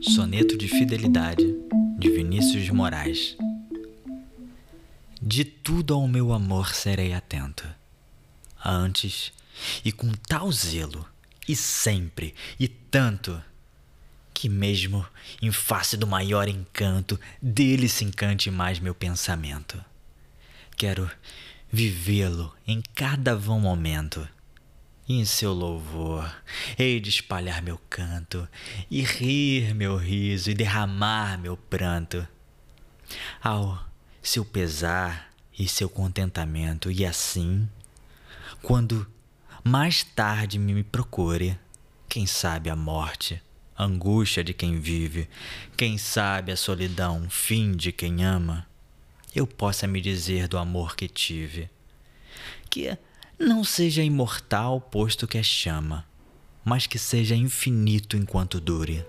Soneto de Fidelidade, de Vinícius de Moraes. De tudo ao meu amor serei atento. Antes, e com tal zelo, e sempre, e tanto, que mesmo em face do maior encanto, dele se encante mais meu pensamento. Quero vivê-lo em cada vão momento em seu louvor hei de espalhar meu canto, e rir meu riso, e derramar meu pranto. Ao seu pesar e seu contentamento, e assim, quando mais tarde me procure, quem sabe a morte, angústia de quem vive, quem sabe a solidão, fim de quem ama, eu possa me dizer do amor que tive. Que não seja imortal, posto que é chama, mas que seja infinito enquanto dure.